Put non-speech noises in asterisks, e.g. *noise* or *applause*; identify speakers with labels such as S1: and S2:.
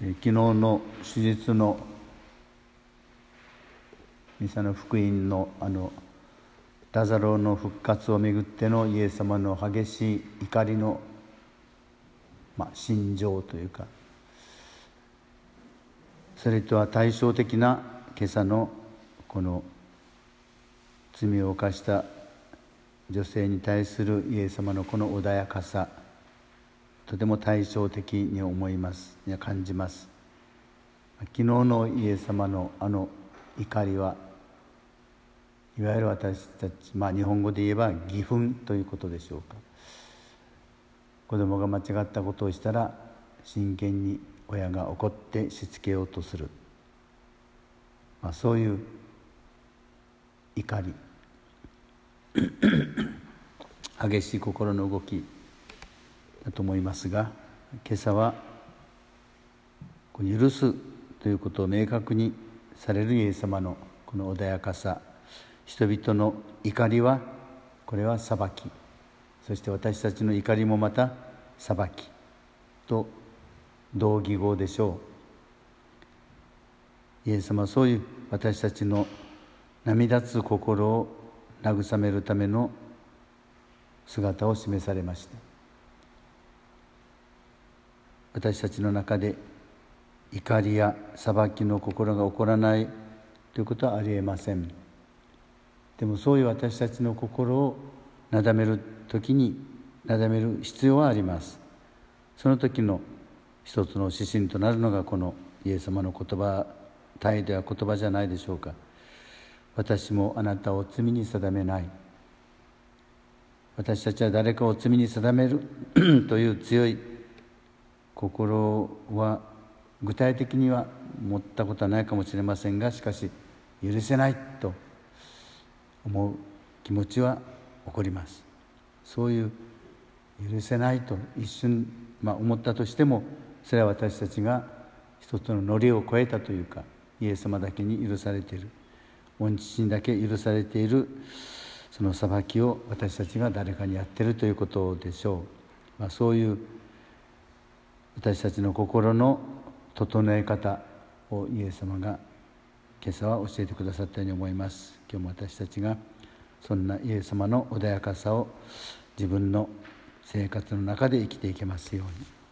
S1: 昨日の手術のミサの福音のあのラザロの復活をめぐってのイエス様の激しい怒りの、まあ、心情というかそれとは対照的な今朝のこの罪を犯した女性に対するイエス様のこの穏やかさ。とても対照的に思いますいや感じます。昨日のイエス様のあの怒りはいわゆる私たち、まあ、日本語で言えば義憤ということでしょうか。子供が間違ったことをしたら真剣に親が怒ってしつけようとする、まあ、そういう怒り。*coughs* 激しい心の動き。だと思いますが今朝は許すということを明確にされるイエス様のこの穏やかさ人々の怒りはこれは裁きそして私たちの怒りもまた裁きと同義語でしょう。イエス様はそういう私たちの涙つ心を慰めるための姿を示されました。私たちの中で怒りや裁きの心が起こらないということはありえません。でもそういう私たちの心をなだめる時になだめる必要はあります。その時の一つの指針となるのがこのイエス様の言葉態度や言葉じゃないでしょうか。私もあなたを罪に定めない。私たちは誰かを罪に定める *clears throat* という強い心は具体的には持ったことはないかもしれませんがしかし許せないと思う気持ちは起こります。そういう許せないと一瞬、まあ、思ったとしてもそれは私たちが一つのノリを超えたというかイエス様だけに許されている。御父にだけ許されているその裁きを私たちが誰かにやってるということでしょう、まあ、そういう私たちの心の整え方をイエス様が今朝は教えてくださったように思います今日も私たちがそんなイエス様の穏やかさを自分の生活の中で生きていけますように。